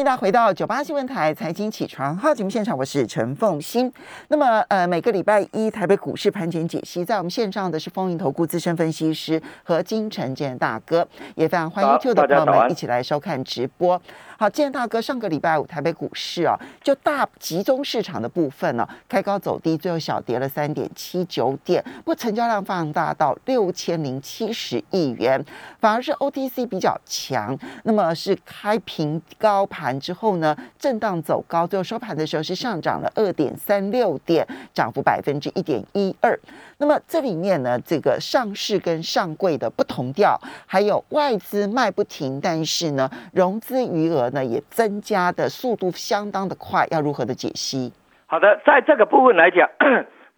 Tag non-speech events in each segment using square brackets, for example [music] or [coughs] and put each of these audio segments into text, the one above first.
欢迎大家回到九八新闻台财经起床号节目现场，我是陈凤欣。那么，呃，每个礼拜一台北股市盘前解析，在我们线上的是风云投顾资深分析师和金城健大哥，也非常欢迎 YouTube 的朋友们一起来收看直播。好，建大哥，上个礼拜五台北股市啊，就大集中市场的部分呢，开高走低，最后小跌了三点七九点，不过成交量放大到六千零七十亿元，反而是 OTC 比较强，那么是开平高盘之后呢，震荡走高，最后收盘的时候是上涨了二点三六点，涨幅百分之一点一二。那么这里面呢，这个上市跟上柜的不同调，还有外资卖不停，但是呢，融资余额呢也增加的速度相当的快，要如何的解析？好的，在这个部分来讲，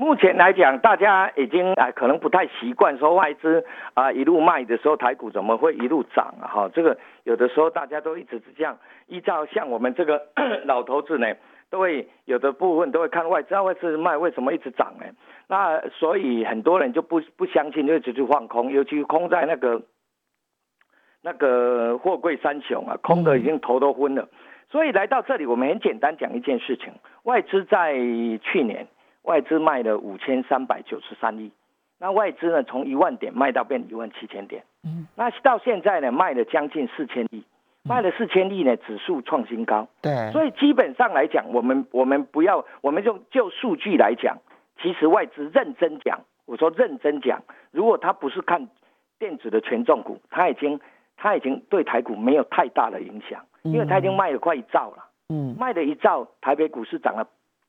目前来讲，大家已经啊可能不太习惯说外资啊一路卖的时候，台股怎么会一路涨啊？哈，这个有的时候大家都一直是这样，依照像我们这个 [coughs] 老头子呢。都会有的部分都会看外资，外资卖为什么一直涨呢？那所以很多人就不不相信，就一直去放空，尤其空在那个那个货柜三雄啊，空的已经头都昏了。所以来到这里，我们很简单讲一件事情：外资在去年外资卖了五千三百九十三亿，那外资呢从一万点卖到变一万七千点，嗯，那到现在呢卖了将近四千亿。卖了四千亿呢，指数创新高。对，所以基本上来讲，我们我们不要，我们就就数据来讲，其实外资认真讲，我说认真讲，如果他不是看电子的权重股，他已经他已经对台股没有太大的影响，因为他已经卖了快一兆了。嗯，卖了一兆，台北股市涨了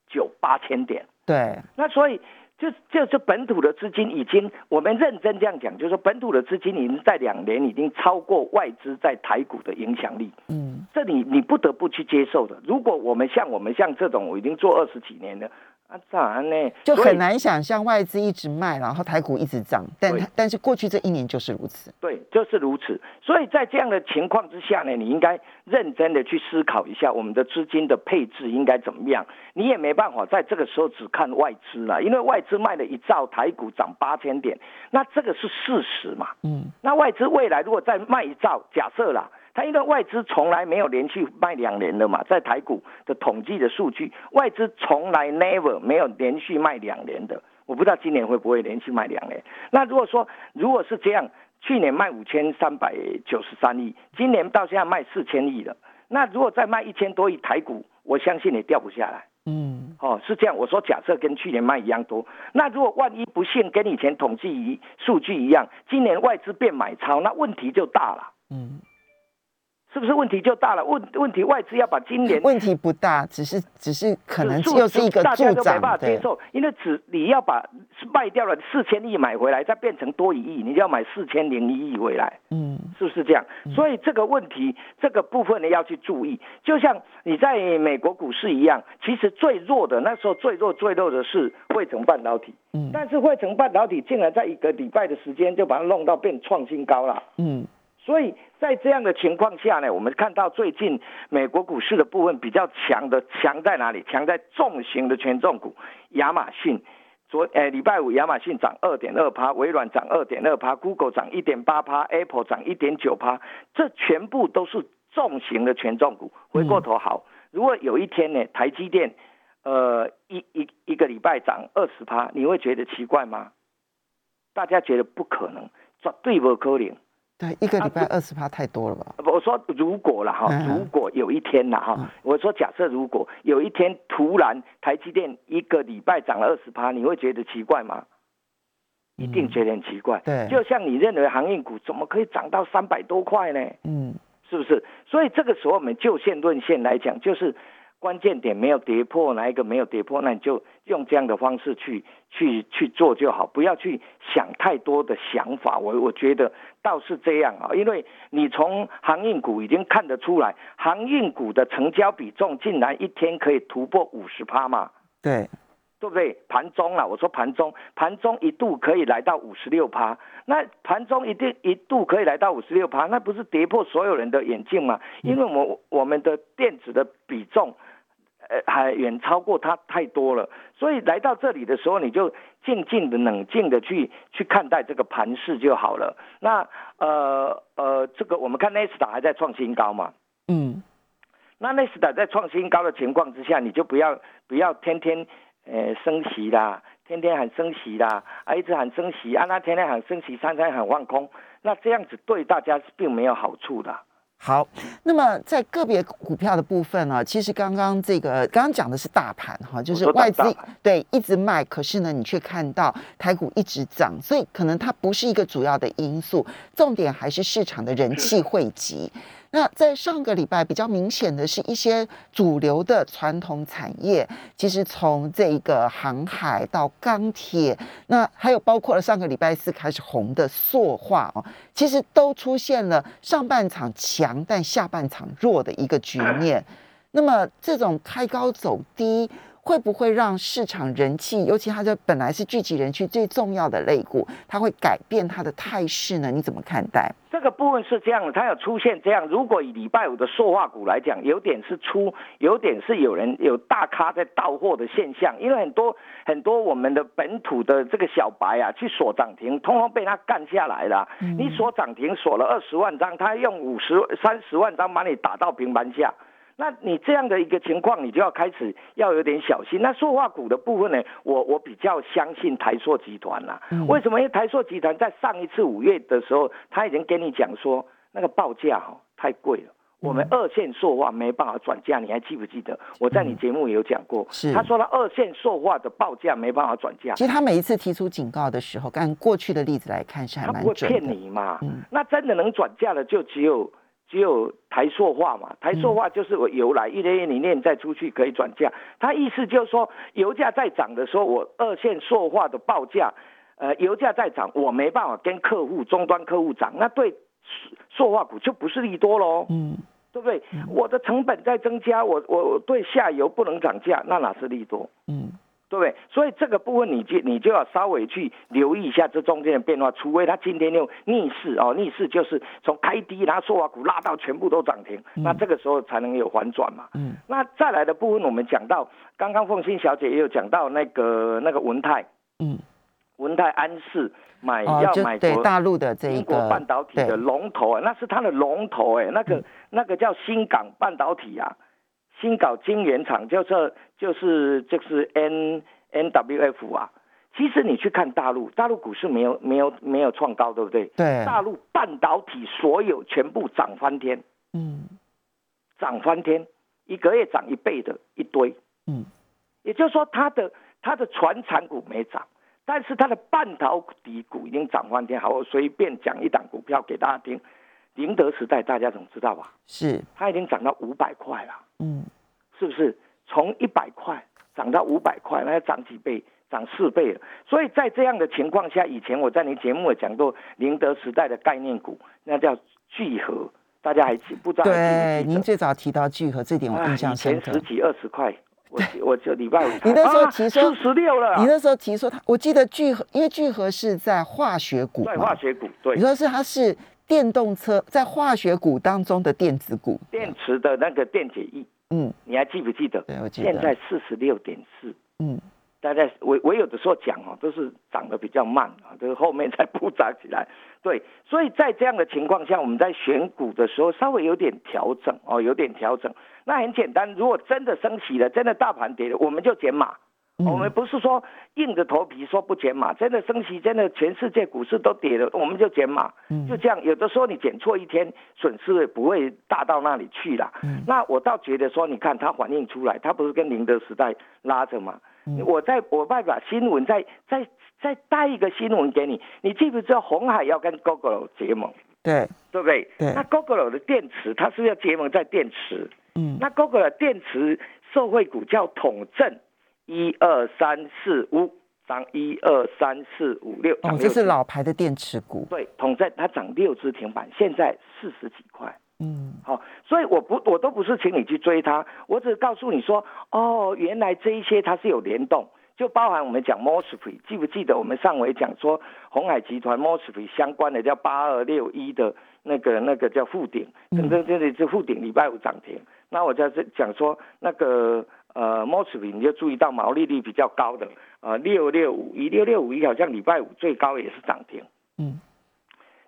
九八千点。对，那所以。就就是本土的资金已经，我们认真这样讲，就是说本土的资金已经在两年已经超过外资在台股的影响力。嗯，这你你不得不去接受的。如果我们像我们像这种，我已经做二十几年了。啊，当然呢，就很难想象外资一直卖，然后台股一直涨，但但是过去这一年就是如此。对，就是如此。所以在这样的情况之下呢，你应该认真的去思考一下，我们的资金的配置应该怎么样。你也没办法在这个时候只看外资了，因为外资卖了一兆，台股涨八千点，那这个是事实嘛。嗯。那外资未来如果再卖一兆，假设啦。它因为外资从来没有连续卖两年的嘛，在台股的统计的数据，外资从来 never 没有连续卖两年的。我不知道今年会不会连续卖两年。那如果说如果是这样，去年卖五千三百九十三亿，今年到现在卖四千亿了。那如果再卖一千多亿台股，我相信也掉不下来。嗯，哦，是这样。我说假设跟去年卖一样多，那如果万一不幸跟以前统计一数据一样，今年外资变买超，那问题就大了。嗯。是不是问题就大了？问问题外资要把今年问题不大，只是只是可能又是一个大家都没办法接受，因为只你要把卖掉了四千亿买回来，再变成多一亿，你就要买四千零一亿回来，嗯，是不是这样？所以这个问题这个部分呢要去注意，就像你在美国股市一样，其实最弱的那时候最弱最弱的是汇成半导体，嗯，但是汇成半导体竟然在一个礼拜的时间就把它弄到变创新高了，嗯。所以在这样的情况下呢，我们看到最近美国股市的部分比较强的强在哪里？强在重型的权重股，亚马逊昨诶礼拜五亚马逊涨二点二趴，微软涨二点二趴，Google 涨一点八趴，Apple 涨一点九趴，这全部都是重型的权重股。回过头好，如果有一天呢，台积电呃一一一个礼拜涨二十趴，你会觉得奇怪吗？大家觉得不可能，绝对不可能。对，一个礼拜二十趴太多了吧？我说如果了哈，如果有一天了哈，我说假设如果有一天突然台积电一个礼拜涨了二十趴，你会觉得奇怪吗？一定觉得很奇怪。对，就像你认为航运股怎么可以涨到三百多块呢？嗯，是不是？所以这个时候我们就线论线来讲，就是。关键点没有跌破，哪一个没有跌破，那你就用这样的方式去去去做就好，不要去想太多的想法。我我觉得倒是这样啊，因为你从航运股已经看得出来，航运股的成交比重竟然一天可以突破五十趴嘛？对，对不对？盘中啊，我说盘中，盘中一度可以来到五十六趴，那盘中一定一度可以来到五十六趴，那不是跌破所有人的眼镜吗？因为我我们的电子的比重。呃，还远超过它太多了，所以来到这里的时候，你就静静的、冷静的去去看待这个盘势就好了。那呃呃，这个我们看 n e s t 还在创新高嘛？嗯，那纳斯达在创新高的情况之下，你就不要不要天天呃升息啦，天天喊升息啦，啊一直喊升息，啊那天天喊升息，三天喊放空，那这样子对大家是并没有好处的。好，那么在个别股票的部分呢，其实刚刚这个刚刚讲的是大盘哈，就是外资对一直卖，可是呢，你却看到台股一直涨，所以可能它不是一个主要的因素，重点还是市场的人气汇集。那在上个礼拜比较明显的是一些主流的传统产业，其实从这个航海到钢铁，那还有包括了上个礼拜四开始红的塑化哦，其实都出现了上半场强但下半场弱的一个局面。那么这种开高走低。会不会让市场人气，尤其它这本来是聚集人气最重要的类股，它会改变它的态势呢？你怎么看待？这个部分是这样的，它有出现这样。如果以礼拜五的塑化股来讲，有点是出，有点是有人有大咖在到货的现象，因为很多很多我们的本土的这个小白啊，去锁涨停，通通被他干下来了。你锁涨停锁了二十万张，他用五十三十万张把你打到平盘下。那你这样的一个情况，你就要开始要有点小心。那塑化股的部分呢，我我比较相信台塑集团啦。为什么？因为台塑集团在上一次五月的时候，他已经跟你讲说，那个报价哈太贵了，我们二线塑化没办法转嫁。你还记不记得？我在你节目也有讲过，是他说他二线塑化的报价没办法转嫁。其实他每一次提出警告的时候，按过去的例子来看是还蛮准的。骗你嘛？那真的能转嫁的就只有。只有台塑化嘛，台塑化就是我油来一年一年再出去可以转嫁。他意思就是说，油价在涨的时候，我二线塑化的报价，呃，油价在涨，我没办法跟客户终端客户涨，那对塑化股就不是利多喽，嗯，对不对？我的成本在增加，我我对下游不能涨价，那哪是利多？嗯。对不对？所以这个部分你就你就要稍微去留意一下这中间的变化，除非它今天又逆势哦，逆势就是从开低，然后塑化股拉到全部都涨停，那这个时候才能有反转嘛。嗯。那再来的部分，我们讲到刚刚凤欣小姐也有讲到那个那个文泰，嗯，文泰安氏买要买对大陆的这一个半导体的龙头啊，那是它的龙头哎，那个那个叫新港半导体啊。新搞晶圆厂就是就是就是 N N W F 啊，其实你去看大陆，大陆股市没有没有没有创高，对不对？对。大陆半导体所有全部涨翻天，嗯，涨翻天，一个月涨一倍的一堆，嗯，也就是说它的它的船产股没涨，但是它的半导体股已经涨翻天。好，我随便讲一档股票给大家听。宁德时代大家总知道吧？是，它已经涨到五百块了。嗯，是不是从一百块涨到五百块？那要涨几倍？涨四倍了。所以在这样的情况下，以前我在您节目也讲过宁德时代的概念股，那叫聚合，大家还记不知道？对，您最早提到聚合这点，我印象。前十几二十块，我我就礼拜五。你那时候提说四十六了。你那时候提说，他我记得聚合，因为聚合是在化学股对，化学股。对，你说是它是。电动车在化学股当中的电子股，电池的那个电解液，嗯，你还记不记得？对，我记得。现在四十六点四，嗯，大概我我有的时候讲哦，都是涨得比较慢啊，都是后面才补涨起来。对，所以在这样的情况下，我们在选股的时候稍微有点调整哦，有点调整。那很简单，如果真的升起了，真的大盘跌了，我们就减码。我们不是说硬着头皮说不减码，真的升息，真的全世界股市都跌了，我们就减码，就这样。有的时候你减错一天，损失不会大到那里去了。那我倒觉得说，你看它反映出来，它不是跟宁德时代拉着吗？我在我外把新闻再再再带一个新闻给你，你记不记得红海要跟 Google 结盟？对，对不对？对。那 Google 的电池，它是要结盟在电池。嗯。那 Google 的电池社会股叫统正。一二三四五涨，一二三四五六哦，这是老牌的电池股。对，统在它涨六只停板，现在四十几块。嗯，好，所以我不，我都不是请你去追它，我只是告诉你说，哦，原来这一些它是有联动，就包含我们讲 Mosfet，记不记得我们上回讲说红海集团 Mosfet 相关的叫八二六一的那个那个叫富鼎，等等这里是富鼎礼拜五涨停，那我在这讲说那个。呃 m o s f e 你就注意到毛利率比较高的，呃，六六五一六六五一好像礼拜五最高也是涨停，嗯，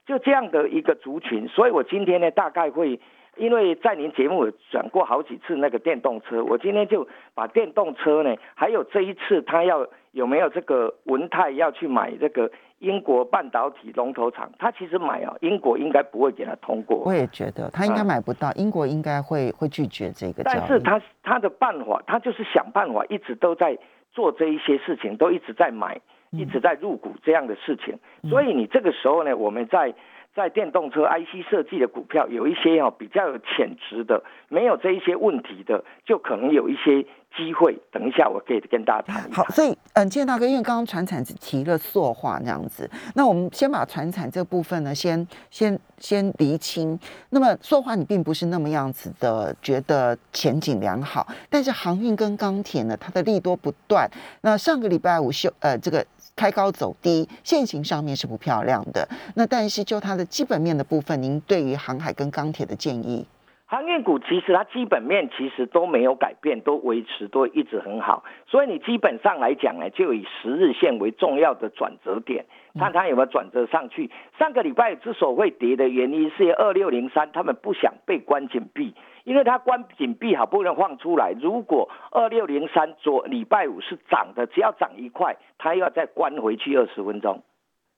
就这样的一个族群，所以我今天呢大概会因为在您节目有讲过好几次那个电动车，我今天就把电动车呢，还有这一次他要有没有这个文泰要去买这个英国半导体龙头厂，他其实买啊，英国应该不会给他通过。我也觉得他应该买不到，英国应该会会拒绝这个。但是他他的办法，他就是想办法，一直都在做这一些事情，都一直在买，一直在入股这样的事情。所以你这个时候呢，我们在。在电动车 IC 设计的股票，有一些哦比较有潜质的，没有这一些问题的，就可能有一些机会。等一下，我可以跟大家谈。好，所以嗯，建大哥，因为刚刚船产只提了塑化那样子，那我们先把船产这部分呢，先先先厘清。那么塑化你并不是那么样子的觉得前景良好，但是航运跟钢铁呢，它的利多不断。那上个礼拜五休呃这个。开高走低，现形上面是不漂亮的。那但是就它的基本面的部分，您对于航海跟钢铁的建议？航运股其实它基本面其实都没有改变，都维持都一直很好。所以你基本上来讲呢，就以十日线为重要的转折点，看它有没有转折上去。上个礼拜之所以会跌的原因，是二六零三他们不想被关紧闭。因为它关紧闭好不容易放出来，如果二六零三昨礼拜五是涨的，只要涨一块，它又要再关回去二十分钟。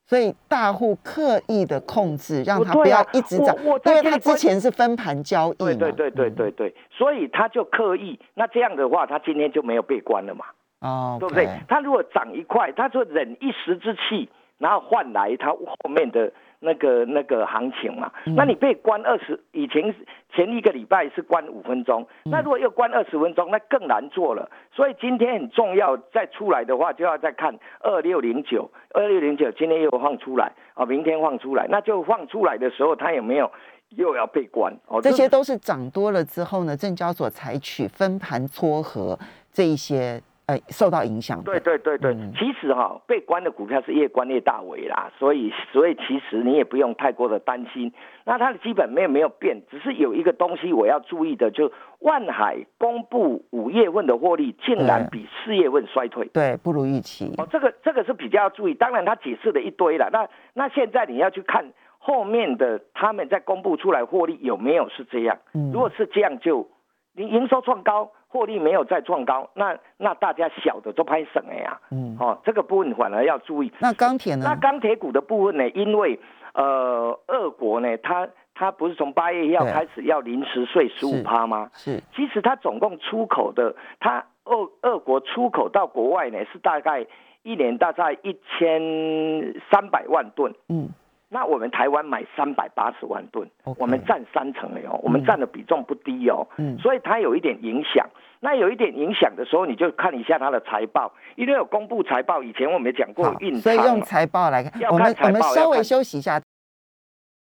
所以大户刻意的控制，让它不要一直涨，因为它之前是分盘交易对对对对对对，所以他就刻意。那这样的话，他今天就没有被关了嘛？哦，对不对？他如果涨一块，他就忍一时之气，然后换来他后面的。那个那个行情嘛，那你被关二十，以前前一个礼拜是关五分钟，那如果又关二十分钟，那更难做了。所以今天很重要，再出来的话就要再看二六零九，二六零九今天又放出来啊，明天放出来，那就放出来的时候，它有没有又要被关？哦，这些都是涨多了之后呢，证交所采取分盘撮合这一些。呃，受到影响。对对对对，其实哈，被关的股票是越关越大尾啦，所以所以其实你也不用太过的担心。那它的基本面没有变，只是有一个东西我要注意的，就万海公布五月份的获利竟然比四月份衰退，对，不如预期。哦，这个这个是比较要注意。当然他解释了一堆了，那那现在你要去看后面的他们在公布出来获利有没有是这样？如果是这样，就你营收创高。获利没有再创高，那那大家小的都拍省了呀。嗯，哦，这个部分反而要注意。那钢铁呢？那钢铁股的部分呢？因为呃，俄国呢，它它不是从八月一号开始要临时税十五趴吗？是。其实它总共出口的，它俄俄国出口到国外呢，是大概一年大概一千三百万吨。嗯。那我们台湾买三百八十万吨，我们占三成了哦，我们占的比重不低哦，所以它有一点影响。那有一点影响的时候，你就看一下它的财报，因为有公布财报，以前我们讲过运所以用财报来看，我们我们稍微休息一下。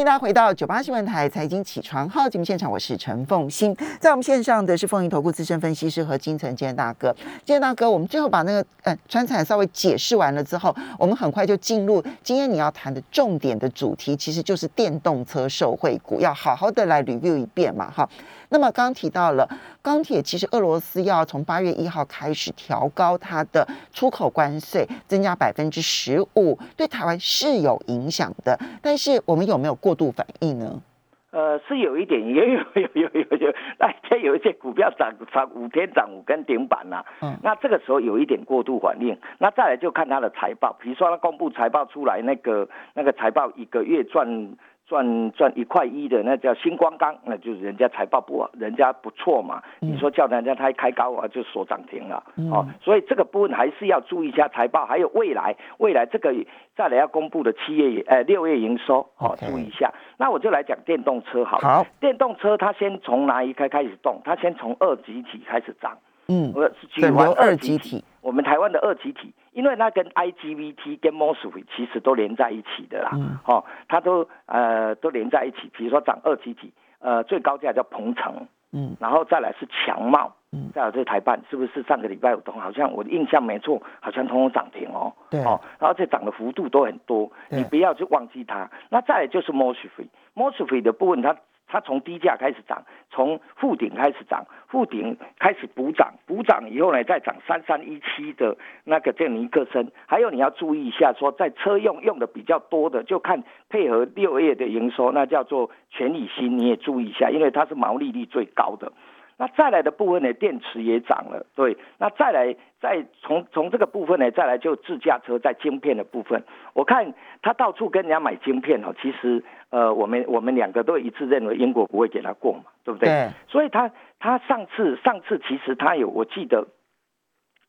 欢迎大家回到九八新闻台财经起床号节目现场，我是陈凤欣，在我们线上的是凤盈投顾资深分析师和金城建大哥。建大哥，我们最后把那个呃川彩稍微解释完了之后，我们很快就进入今天你要谈的重点的主题，其实就是电动车受惠股，要好好的来 review 一遍嘛，哈。那么刚提到了钢铁，其实俄罗斯要从八月一号开始调高它的出口关税，增加百分之十五，对台湾是有影响的。但是我们有没有过度反应呢？呃，是有一点，也有有有有有，那这有一些股票涨涨五天涨五根顶板呐。嗯，那这个时候有一点过度反应。那再来就看它的财报，比如说它公布财报出来，那个那个财报一个月赚。赚赚一块一的那叫星光钢，那就是人家财报不，人家不错嘛。你说叫人家他开高啊，就锁涨停了。哦，所以这个部分还是要注意一下财报，还有未来未来这个再来要公布的七月呃六月营收，哦，注意一下。那我就来讲电动车好。好，电动车它先从哪一开开始动？它先从二级体开始涨。嗯，我是举完二极体，我们台湾的二极体。因为那跟 I G V T 跟 MOSFET 其实都连在一起的啦，嗯哦，它都呃都连在一起。比如说涨二极体，呃，最高价叫鹏程，嗯，然后再来是强茂，嗯，再有这台办是不是上个礼拜五好像我的印象没错，好像通通涨停哦，对，哦，然后这涨的幅度都很多，你不要去忘记它。那再来就是 MOSFET，MOSFET 的部分它。它从低价开始涨，从负顶开始涨，负顶开始补涨，补涨以后呢再涨三三一七的那个叫尼克森。还有你要注意一下，说在车用用的比较多的，就看配合六月的营收，那叫做全理芯，你也注意一下，因为它是毛利率最高的。那再来的部分呢，电池也涨了，对。那再来，再从从这个部分呢，再来就自驾车在晶片的部分，我看他到处跟人家买晶片哦。其实，呃，我们我们两个都一致认为英国不会给他过嘛，对不对？对。所以他他上次上次其实他有，我记得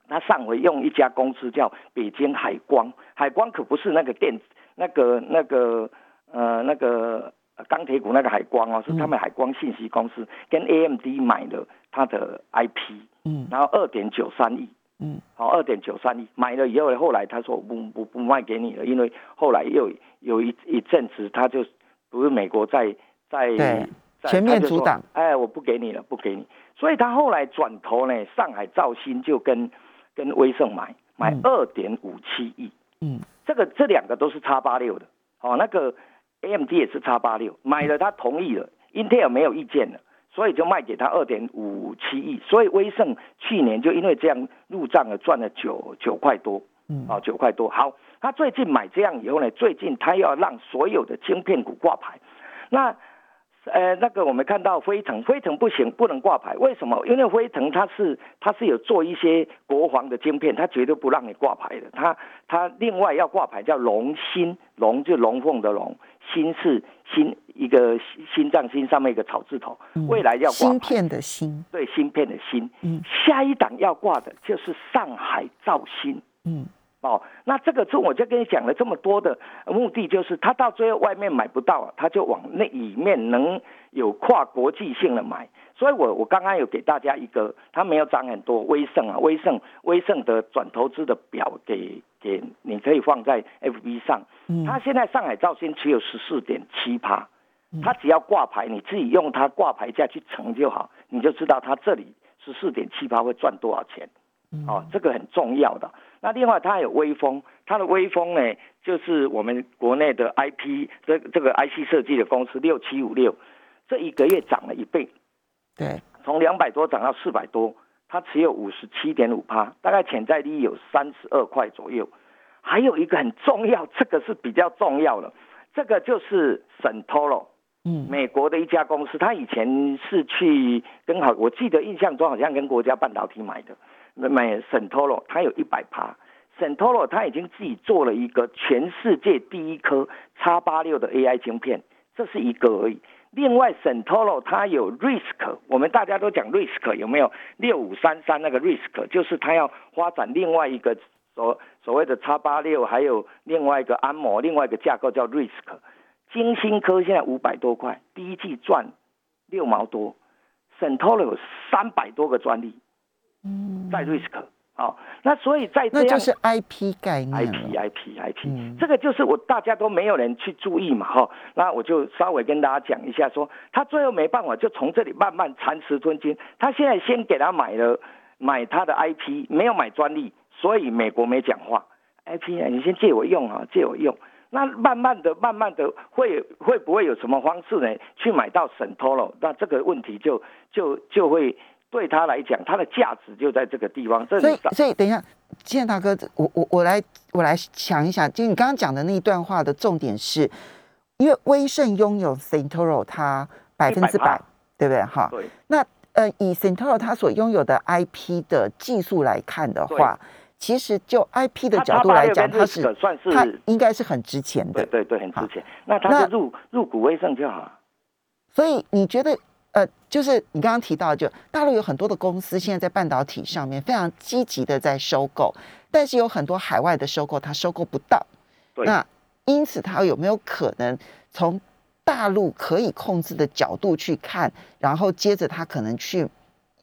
他上回用一家公司叫北京海光，海光可不是那个电那个那个呃那个。钢铁股那个海光哦，是他们海光信息公司跟 AMD 买了他的 IP，嗯，然后二点九三亿，嗯，好，二点九三亿买了以后，后来他说不不不卖给你了，因为后来又有一一阵子，他就不是美国在在全面阻挡，哎，我不给你了，不给你，所以他后来转头呢，上海兆新就跟跟威盛买买二点五七亿，嗯，这个这两个都是叉八六的，哦，那个。AMD 也是叉八六。买了，他同意了，Intel 没有意见了，所以就卖给他二点五七亿。所以威盛去年就因为这样入账了，赚了九九块多，嗯，哦九块多。好，他最近买这样以后呢，最近他要让所有的晶片股挂牌，那。呃，那个我们看到飞腾，飞腾不行，不能挂牌。为什么？因为飞腾它是它是有做一些国防的晶片，它绝对不让你挂牌的。它它另外要挂牌叫龙芯，龙就龙凤的龙，芯是芯一个心脏心上面一个草字头，未来要挂芯片的芯，对，芯片的芯。嗯，下一档要挂的就是上海兆芯。嗯。哦，那这个是我就跟你讲了这么多的目的，就是他到最后外面买不到，他就往那里面能有跨国际性的买。所以我我刚刚有给大家一个，他没有涨很多，威盛啊，威盛威盛的转投资的表给给你可以放在 FB 上。嗯，它现在上海造新只有十四点七趴，他只要挂牌，你自己用它挂牌价去乘就好，你就知道它这里十四点七趴会赚多少钱。哦，这个很重要的。那另外，它还有微风，它的微风呢，就是我们国内的 IP 这这个 IC 设计的公司六七五六，这一个月涨了一倍，对，从两百多涨到四百多，它持有五十七点五趴，大概潜在利益有三十二块左右。还有一个很重要，这个是比较重要的，这个就是 Sentoro，嗯，美国的一家公司，它以前是去跟好，我记得印象中好像跟国家半导体买的。买 Sentoro，它有一百趴。Sentoro 它已经自己做了一个全世界第一颗叉八六的 AI 晶片，这是一个而已。另外，Sentoro 它有 Risk，我们大家都讲 Risk 有没有？六五三三那个 Risk 就是他要发展另外一个所所谓的叉八六，还有另外一个安摩，另外一个架构叫 Risk。金星科现在五百多块，第一季赚六毛多，Sentoro 有三百多个专利。嗯，在 risk 好，那所以在这样就是 IP 概念，IP IP IP，这个就是我大家都没有人去注意嘛，哈，那我就稍微跟大家讲一下，说他最后没办法，就从这里慢慢蚕食吞金。他现在先给他买了买他的 IP，没有买专利，所以美国没讲话。IP 啊，你先借我用啊，借我用。那慢慢的、慢慢的会会不会有什么方式呢？去买到省托了？那这个问题就就就会。对他来讲，它的价值就在这个地方。所以，所以等一下，建大哥，我我我来我来想一想，就你刚刚讲的那一段话的重点是，因为威盛拥有 Centoro，它百分之百，对不对？哈。对。那呃，以 Centoro 它所拥有的 IP 的技术来看的话，其实就 IP 的角度来讲，它是算是它应该是很值钱的。对对对，很值钱。那它就入入股威盛就好了。所以你觉得？呃，就是你刚刚提到，就大陆有很多的公司现在在半导体上面非常积极的在收购，但是有很多海外的收购它收购不到。那因此，它有没有可能从大陆可以控制的角度去看，然后接着它可能去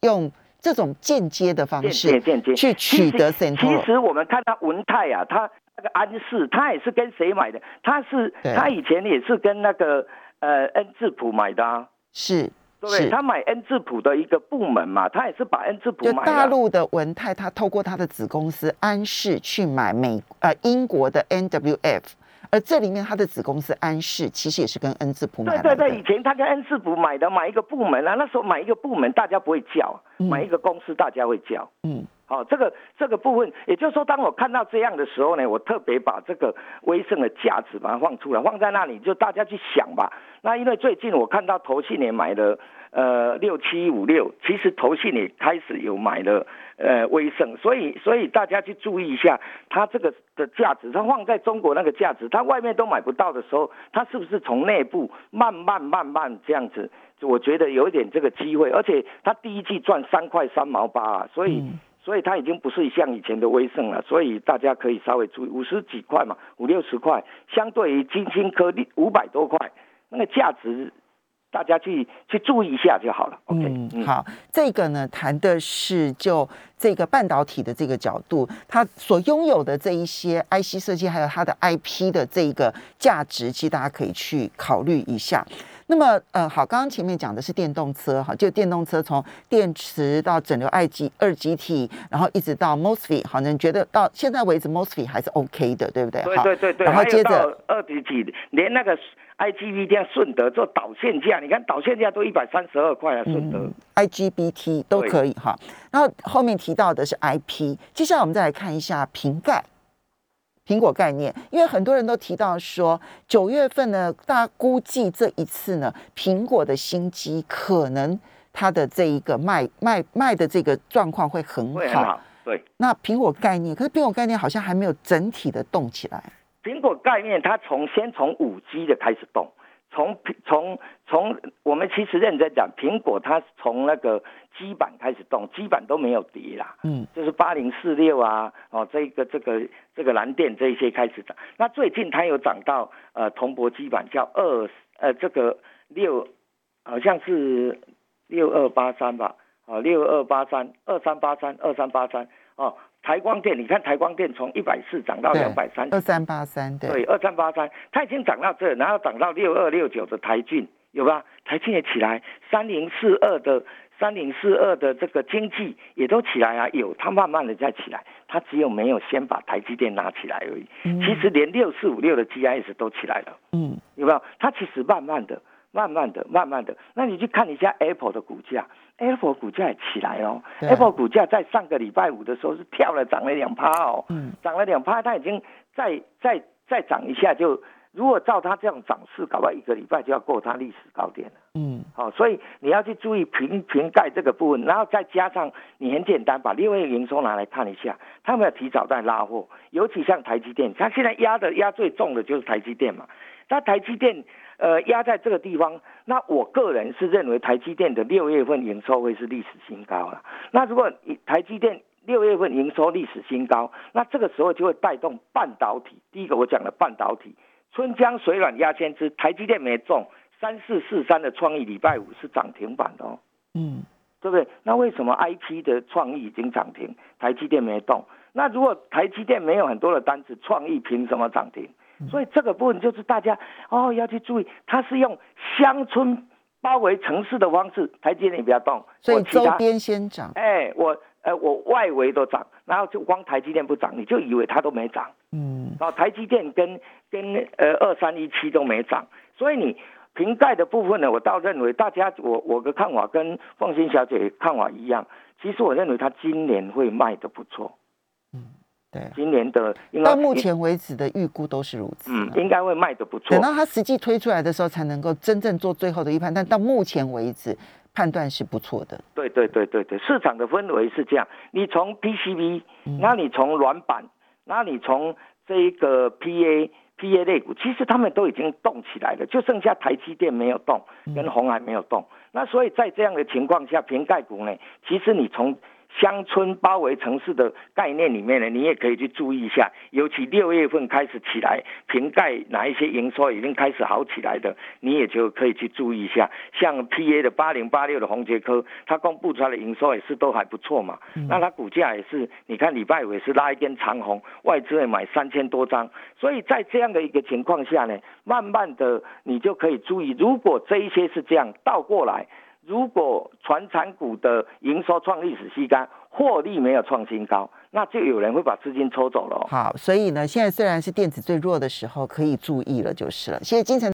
用这种间接的方式去取得 c e n t 其实我们看到文泰啊，他那个安氏，他也是跟谁买的？他是他以前也是跟那个呃恩智浦买的啊。是。对，他买恩智浦的一个部门嘛，他也是把恩智浦买就大陆的文泰，他透过他的子公司安氏去买美呃英国的 NWF，而这里面他的子公司安氏其实也是跟恩智浦买对对对，以前他跟恩智浦买的买一个部门啊，那时候买一个部门大家不会叫，买一个公司大家会叫。嗯。好，这个这个部分，也就是说，当我看到这样的时候呢，我特别把这个威盛的价值把它放出来，放在那里，就大家去想吧。那因为最近我看到投信也买了，呃，六七五六，其实投信也开始有买了，呃，威盛，所以所以大家去注意一下，它这个的价值，它放在中国那个价值，它外面都买不到的时候，它是不是从内部慢慢慢慢这样子？我觉得有一点这个机会，而且它第一季赚三块三毛八啊，所以。所以它已经不是像以前的威盛了，所以大家可以稍微注意五十几块嘛，五六十块，相对于金星科五百多块，那个价值大家去去注意一下就好了。嗯，好，这个呢谈的是就这个半导体的这个角度，它所拥有的这一些 IC 设计，还有它的 IP 的这一个价值，其实大家可以去考虑一下。那么，呃，好，刚刚前面讲的是电动车，哈，就电动车从电池到整流二极二极体，然后一直到 mosfet，好，你觉得到现在为止 mosfet 还是 OK 的，对不对？对对对对。然后接着二极体，连那个 IGBT 顺德做导线架，你看导线架都一百三十二块啊，顺德 IGBT 都可以哈。然后后面提到的是 IP，接下来我们再来看一下瓶盖。苹果概念，因为很多人都提到说，九月份呢，大家估计这一次呢，苹果的新机可能它的这一个卖卖卖的这个状况会很好。对，那苹果概念，可是苹果概念好像还没有整体的动起来。苹果概念它从先从五 G 的开始动。从从从我们其实认真讲，苹果它从那个基板开始动，基板都没有跌啦，嗯，就是八零四六啊，哦，这个这个这个蓝电这一些开始涨，那最近它有涨到呃铜箔基板叫二呃这个六好像是六二八三吧，哦六二八三二三八三二三八三哦。台光电，你看台光电从一百四涨到两百三，二三八三，对，二三八三，它已经涨到这，然后涨到六二六九的台骏，有吧？台骏也起来，三零四二的三零四二的这个经济也都起来啊，有，它慢慢的在起来，它只有没有先把台积电拿起来而已。其实连六四五六的 GIS 都起来了，嗯，有没有？它其实慢慢的。慢慢的，慢慢的，那你去看一下 Apple 的股价，Apple 股价也起来哦。Apple 股价在上个礼拜五的时候是跳了，涨了两趴哦。嗯。涨了两趴，它已经再再再涨一下，就如果照它这样涨势，搞不好一个礼拜就要过它历史高点了。嗯。好，所以你要去注意瓶瓶盖这个部分，然后再加上你很简单，把另外一个营收拿来看一下，他们要提早在拉货，尤其像台积电，它现在压的压最重的就是台积电嘛。那台积电。呃，压在这个地方，那我个人是认为台积电的六月份营收会是历史新高了。那如果台积电六月份营收历史新高，那这个时候就会带动半导体。第一个我讲的半导体，春江水暖鸭先知，台积电没中，三四四三的创意礼拜五是涨停板的哦。嗯，对不对？那为什么 IP 的创意已经涨停，台积电没动？那如果台积电没有很多的单子，创意凭什么涨停？所以这个部分就是大家哦要去注意，它是用乡村包围城市的方式，台积电不要动，所以周边先涨。哎，我呃我外围都涨，然后就光台积电不涨，你就以为它都没涨。嗯，然后台积电跟跟呃二三一七都没涨，所以你瓶盖的部分呢，我倒认为大家我我的看法跟凤欣小姐看法一样，其实我认为它今年会卖的不错。对，今年的到目前为止的预估都是如此。嗯，应该会卖的不错。等到它实际推出来的时候，才能够真正做最后的预判。但到目前为止，判断是不错的。对对对对对，市场的氛围是这样。你从 PCB，那你从软板，那你从这个 PA PA 类股，其实他们都已经动起来了，就剩下台积电没有动，跟红海没有动。那所以在这样的情况下，瓶盖股呢，其实你从乡村包围城市的概念里面呢，你也可以去注意一下，尤其六月份开始起来，瓶盖哪一些营收已经开始好起来的，你也就可以去注意一下。像 P A 的八零八六的红杰科，它公布出来的营收也是都还不错嘛。那它股价也是，你看礼拜五也是拉一根长红，外资也买三千多张。所以在这样的一个情况下呢，慢慢的你就可以注意，如果这一些是这样倒过来。如果传产股的营收创历史新高，获利没有创新高，那就有人会把资金抽走了。好，所以呢，现在虽然是电子最弱的时候，可以注意了就是了。谢谢金城。